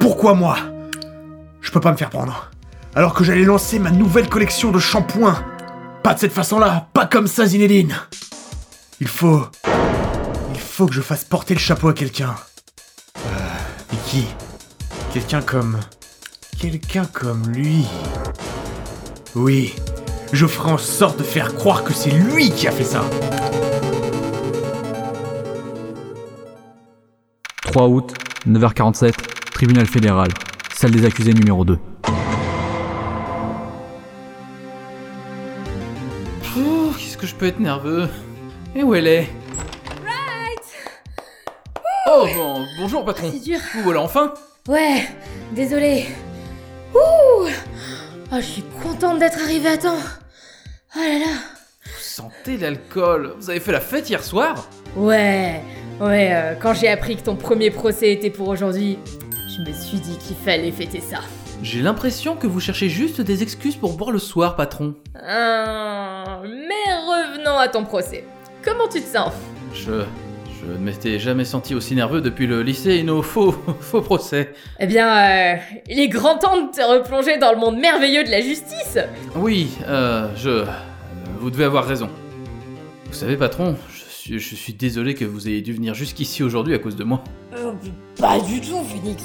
Pourquoi moi? Je peux pas me faire prendre. Alors que j'allais lancer ma nouvelle collection de shampoings. Pas de cette façon-là, pas comme ça, Zinedine. Il faut. Il faut que je fasse porter le chapeau à quelqu'un. Euh, et qui? Quelqu'un comme. Quelqu'un comme lui. Oui, je ferai en sorte de faire croire que c'est lui qui a fait ça. 3 août, 9h47, tribunal fédéral, salle des accusés numéro 2. Ouh, qu'est-ce que je peux être nerveux Et où elle est? Oh bon, bonjour patron. C'est dur. Vous voilà enfin? Ouais, désolé. Ouh Oh, je suis contente d'être arrivée à temps. Oh là là. Vous sentez l'alcool Vous avez fait la fête hier soir? Ouais, ouais, euh, quand j'ai appris que ton premier procès était pour aujourd'hui, je me suis dit qu'il fallait fêter ça. J'ai l'impression que vous cherchez juste des excuses pour boire le soir, patron. Hum, mais revenons à ton procès. Comment tu te sens? Je. Je ne m'étais jamais senti aussi nerveux depuis le lycée et nos faux, faux procès. Eh bien, euh, il est grand temps de te replonger dans le monde merveilleux de la justice. Oui, euh, je. Vous devez avoir raison. Vous savez, patron, suis, je suis désolé que vous ayez dû venir jusqu'ici aujourd'hui à cause de moi. Euh, pas du tout, Phoenix.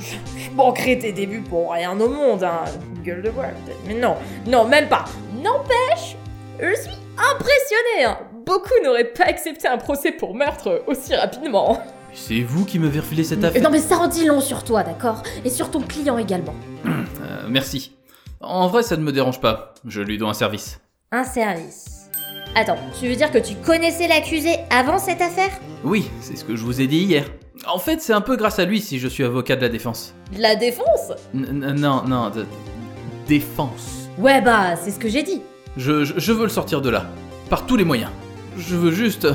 Je, je- je manquerai tes débuts pour rien au monde, hein. Gueule de bois, peut-être. Mais non, non, même pas. N'empêche, je suis impressionné. Hein. Beaucoup n'auraient pas accepté un procès pour meurtre aussi rapidement. C'est vous qui m'avez refilé cette Euh, affaire Non, mais ça en dit long sur toi, d'accord? Et sur ton client également. Euh, Merci. En vrai, ça ne me dérange pas. Je lui dois un service. Un service. Attends, tu veux dire que tu connaissais l'accusé avant cette affaire? Oui, c'est ce que je vous ai dit hier. En fait, c'est un peu grâce à lui si je suis avocat de la défense. De la défense? N- non, non, de défense. Ouais, bah, c'est ce que j'ai dit. Je, je, je veux le sortir de là. Par tous les moyens. Je veux juste...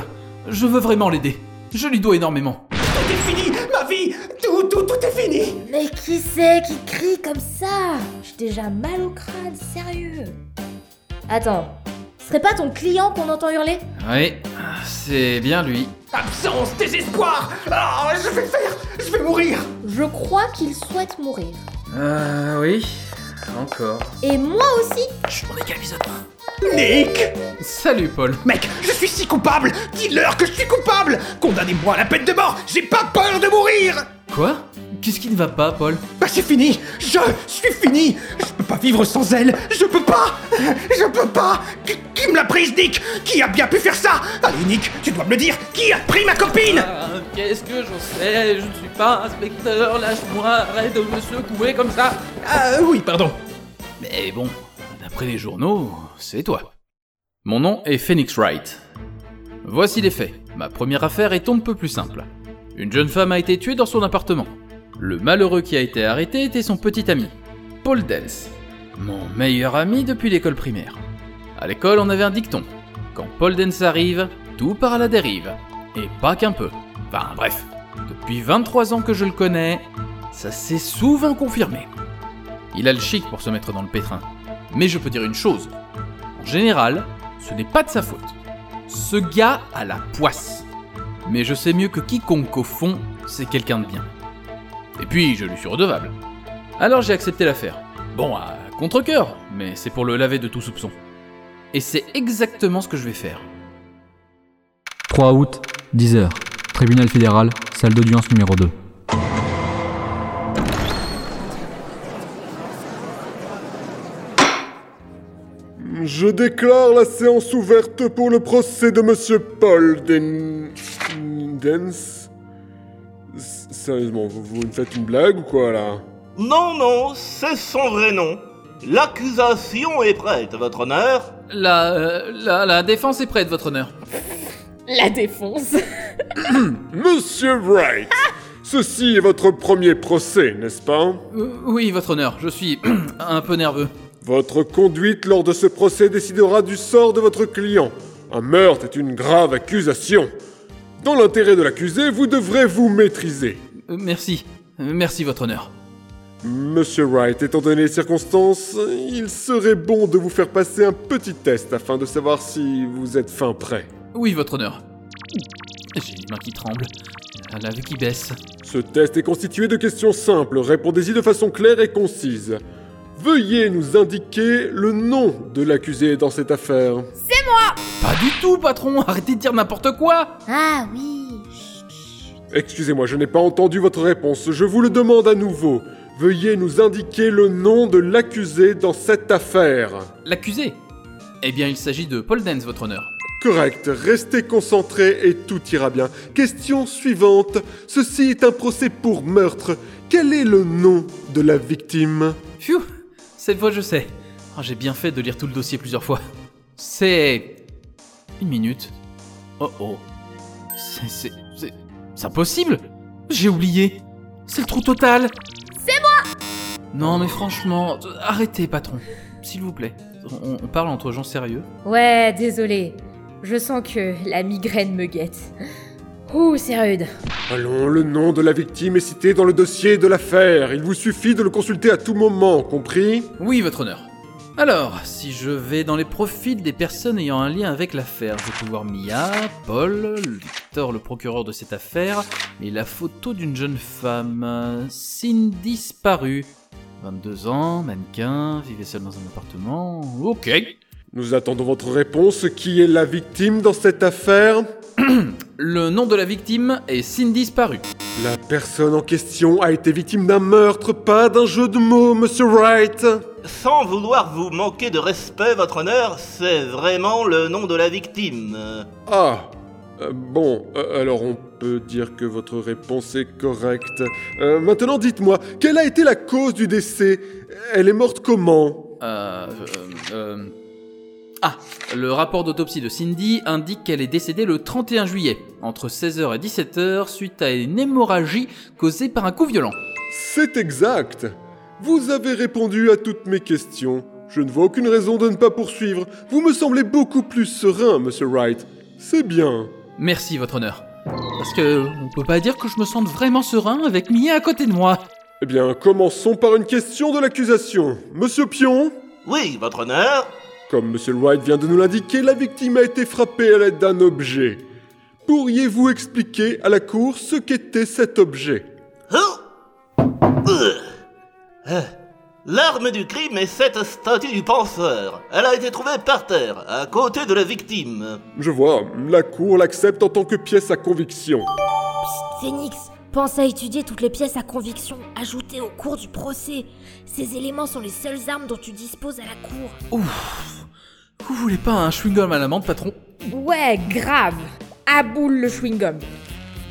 Je veux vraiment l'aider. Je lui dois énormément. Tout est fini, ma vie Tout, tout, tout est fini Mais qui c'est qui crie comme ça? J'ai déjà mal au crâne, sérieux. Attends, serait pas ton client qu'on entend hurler Oui, c'est bien lui. Absence, désespoir Ah, je vais le faire Je vais mourir Je crois qu'il souhaite mourir. Euh, oui. Encore. Et moi aussi Chut, on épisode Nick Salut, Paul. Mec, je suis si coupable Dis-leur que je suis coupable Condamnez-moi à la peine de mort J'ai pas peur de mourir Quoi? Qu'est-ce qui ne va pas, Paul? Bah c'est fini. Je suis fini. Je peux pas vivre sans elle. Je peux pas. Je peux pas. Qui, qui me l'a prise, Nick? Qui a bien pu faire ça? Allez, Nick, tu dois me le dire. Qui a pris ma copine? Ah, Qu'est-ce que j'en sais? Je ne suis pas inspecteur, lâche-moi, arrête de me secouer comme ça. Ah oui, pardon. Mais bon, d'après les journaux, c'est toi. Mon nom est Phoenix Wright. Voici les faits. Ma première affaire est un peu plus simple. Une jeune femme a été tuée dans son appartement. Le malheureux qui a été arrêté était son petit ami, Paul Dels. Mon meilleur ami depuis l'école primaire. À l'école, on avait un dicton. Quand Paul Dens arrive, tout part à la dérive. Et pas qu'un peu. Enfin bref, depuis 23 ans que je le connais, ça s'est souvent confirmé. Il a le chic pour se mettre dans le pétrin. Mais je peux dire une chose. En général, ce n'est pas de sa faute. Ce gars a la poisse. Mais je sais mieux que quiconque qu'au fond, c'est quelqu'un de bien. Et puis, je lui suis redevable. Alors j'ai accepté l'affaire. Bon, à contre-coeur, mais c'est pour le laver de tout soupçon. Et c'est exactement ce que je vais faire. 3 août, 10h, tribunal fédéral, salle d'audience numéro 2. Je déclare la séance ouverte pour le procès de Monsieur Paul Den... Dens. Sérieusement, vous, vous me faites une blague ou quoi là? Non, non, c'est son vrai nom. L'accusation est prête, votre honneur. La, euh, la, la défense est prête, votre honneur. La défonce. Monsieur Wright Ceci est votre premier procès, n'est-ce pas? Euh, oui, votre honneur, je suis un peu nerveux. Votre conduite lors de ce procès décidera du sort de votre client. Un meurtre est une grave accusation. Dans l'intérêt de l'accusé, vous devrez vous maîtriser. Euh, merci. Euh, Merci, votre honneur. Monsieur Wright, étant donné les circonstances, il serait bon de vous faire passer un petit test afin de savoir si vous êtes fin prêt. Oui, votre honneur. J'ai les mains qui tremblent. la vue qui baisse. Ce test est constitué de questions simples. Répondez-y de façon claire et concise. Veuillez nous indiquer le nom de l'accusé dans cette affaire. Pas du tout, patron Arrêtez de dire n'importe quoi Ah oui. Excusez-moi, je n'ai pas entendu votre réponse. Je vous le demande à nouveau. Veuillez nous indiquer le nom de l'accusé dans cette affaire. L'accusé? Eh bien, il s'agit de Paul Dance, votre honneur. Correct, restez concentrés et tout ira bien. Question suivante. Ceci est un procès pour meurtre. Quel est le nom de la victime? Phew Cette fois, je sais. Oh, J'ai bien fait de lire tout le dossier plusieurs fois. C'est... Une minute. Oh oh. C'est... C'est... C'est... Impossible J'ai oublié C'est le trou total C'est moi Non mais franchement, arrêtez patron. S'il vous plaît. On, on parle entre gens sérieux. Ouais, désolé. Je sens que la migraine me guette. Ouh, c'est rude. Allons, le nom de la victime est cité dans le dossier de l'affaire. Il vous suffit de le consulter à tout moment, compris? Oui, votre honneur. Alors, si je vais dans les profils des personnes ayant un lien avec l'affaire, je peux voir Mia, Paul, Victor, le procureur de cette affaire, et la photo d'une jeune femme, Cindy disparue. 22 ans, mannequin, vivait seule dans un appartement. Ok. Nous attendons votre réponse. Qui est la victime dans cette affaire? Le nom de la victime est Cindy disparue. La personne en question a été victime d'un meurtre, pas d'un jeu de mots, Monsieur Wright. Sans vouloir vous manquer de respect, votre honneur, c'est vraiment le nom de la victime. Ah euh, Bon, euh, alors on peut dire que votre réponse est correcte. Euh, maintenant dites-moi, quelle a été la cause du décès? Elle est morte comment? Euh, euh, euh, Ah, le rapport d'autopsie de Cindy indique qu'elle est décédée le 31 juillet, entre 16h et 17h, suite à une hémorragie causée par un coup violent. C'est exact Vous avez répondu à toutes mes questions. Je ne vois aucune raison de ne pas poursuivre. Vous me semblez beaucoup plus serein, Monsieur Wright. C'est bien. Merci, votre honneur. Parce que on peut pas dire que je me sente vraiment serein avec Mia à côté de moi. Eh bien, commençons par une question de l'accusation. Monsieur Pion Oui, votre honneur Comme Monsieur Wright vient de nous l'indiquer, la victime a été frappée à l'aide d'un objet. Pourriez-vous expliquer à la cour ce qu'était cet objet? Oh Euh. Euh. L'arme du crime est cette statue du penseur. Elle a été trouvée par terre, à côté de la victime. Je vois, la cour l'accepte en tant que pièce à conviction. Phoenix, pense à étudier toutes les pièces à conviction ajoutées au cours du procès. Ces éléments sont les seules armes dont tu disposes à la cour. Ouf. Vous voulez pas un chewing-gum à l'amande, patron? Ouais, grave. À boule le chewing-gum.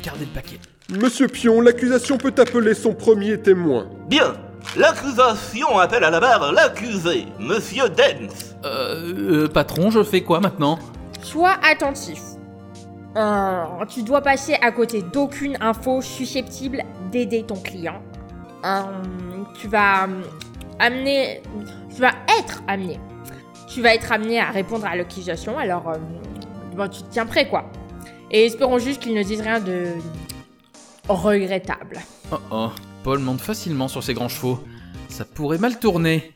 Gardez le paquet. Monsieur Pion, l'accusation peut appeler son premier témoin. Bien. L'accusation appelle à la barre l'accusé, Monsieur Dance. Euh, euh, patron, je fais quoi maintenant? Sois attentif. Euh, tu dois passer à côté d'aucune info susceptible d'aider ton client. Euh, tu vas amener. Tu vas être amené. Tu vas être amené à répondre à l'accusation, alors euh, bon, tu te tiens prêt quoi. Et espérons juste qu'il ne dise rien de regrettable. Oh oh, Paul monte facilement sur ses grands chevaux. Ça pourrait mal tourner.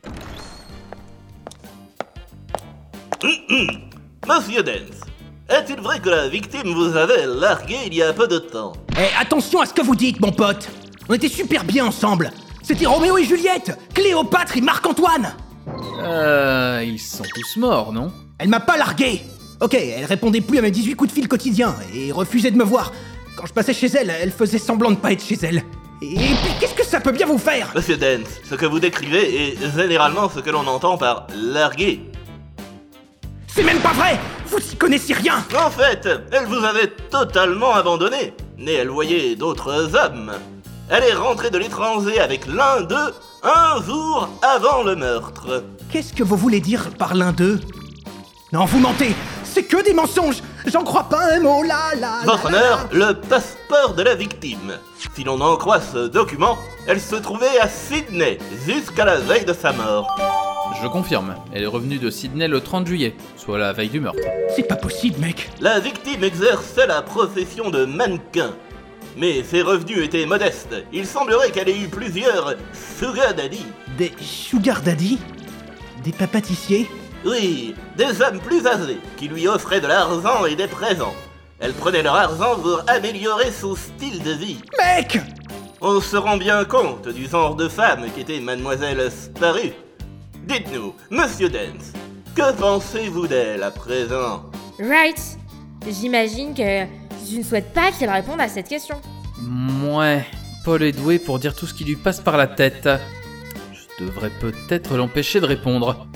Monsieur Dance, est-il vrai que la victime vous avait largué il y a peu de temps? Eh, attention à ce que vous dites, mon pote On était super bien ensemble C'était Roméo et Juliette Cléopâtre et Marc-Antoine Euh, ils sont tous morts, non? Elle m'a pas largué Ok, elle répondait plus à mes 18 coups de fil quotidiens et refusait de me voir. Quand je passais chez elle, elle faisait semblant de pas être chez elle. Et puis qu'est-ce que ça peut bien vous faire Monsieur Dance, ce que vous décrivez est généralement ce que l'on entend par larguer. C'est même pas vrai Vous y connaissez rien En fait, elle vous avait totalement abandonné, mais elle voyait d'autres hommes. Elle est rentrée de l'étranger avec l'un d'eux un jour avant le meurtre. Qu'est-ce que vous voulez dire par l'un d'eux? Non, vous mentez C'est que des mensonges J'en crois pas un mot, là, là Votre là, là, honneur, le passeport de la victime. Si l'on en croit ce document, elle se trouvait à Sydney jusqu'à la veille de sa mort. Je confirme, elle est revenue de Sydney le 30 juillet, soit la veille du meurtre. C'est pas possible, mec La victime exerçait la profession de mannequin. Mais ses revenus étaient modestes. Il semblerait qu'elle ait eu plusieurs sugar daddy. Des sugar daddy? Des papatissiers Oui, des hommes plus âgés qui lui offraient de l'argent et des présents. Elle prenait leur argent pour améliorer son style de vie. Mec On se rend bien compte du genre de femme qu'était Mademoiselle Sparrow. Dites-nous, Monsieur Dance, que pensez-vous d'elle à présent? Right. J'imagine que tu ne souhaites pas qu'elle réponde à cette question. Ouais, Paul est doué pour dire tout ce qui lui passe par la tête. Je devrais peut-être l'empêcher de répondre.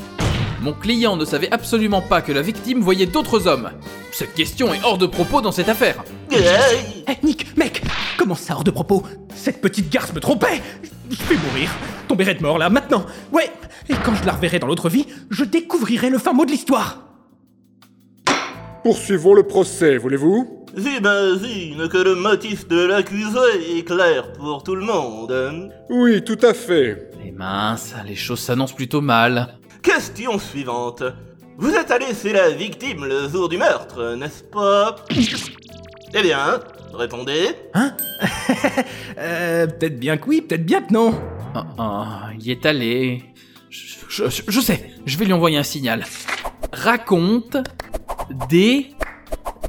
Mon client ne savait absolument pas que la victime voyait d'autres hommes. Cette question est hors de propos dans cette affaire. Hey Eh, Nick, mec Comment ça, hors de propos? Cette petite garce me trompait Je vais mourir Tomber de mort, là, maintenant Ouais Et quand je la reverrai dans l'autre vie, je découvrirai le fin mot de l'histoire Poursuivons le procès, voulez-vous? J'imagine que le motif de l'accusé est clair pour tout le monde. Oui, tout à fait. Mais mince, les choses s'annoncent plutôt mal. Question suivante. Vous êtes allé chez la victime le jour du meurtre, n'est-ce pas? Eh bien, répondez. Euh, peut-être bien que oui, peut-être bien que non. Ah, ah, il est allé. Je, je- je sais, je vais lui envoyer un signal. Raconte des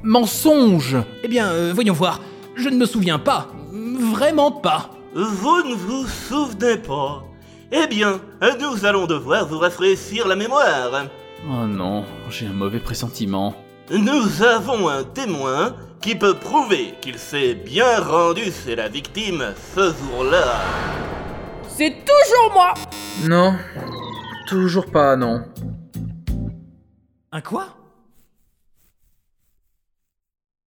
mensonges. Eh bien, euh, voyons voir. Je ne me souviens pas. Vraiment pas. Vous ne vous souvenez pas Eh bien, nous allons devoir vous rafraîchir la mémoire. Oh non, j'ai un mauvais pressentiment. Nous avons un témoin qui peut prouver qu'il s'est bien rendu chez la victime ce jour-là. C'est toujours moi Non, toujours pas, non. Un quoi?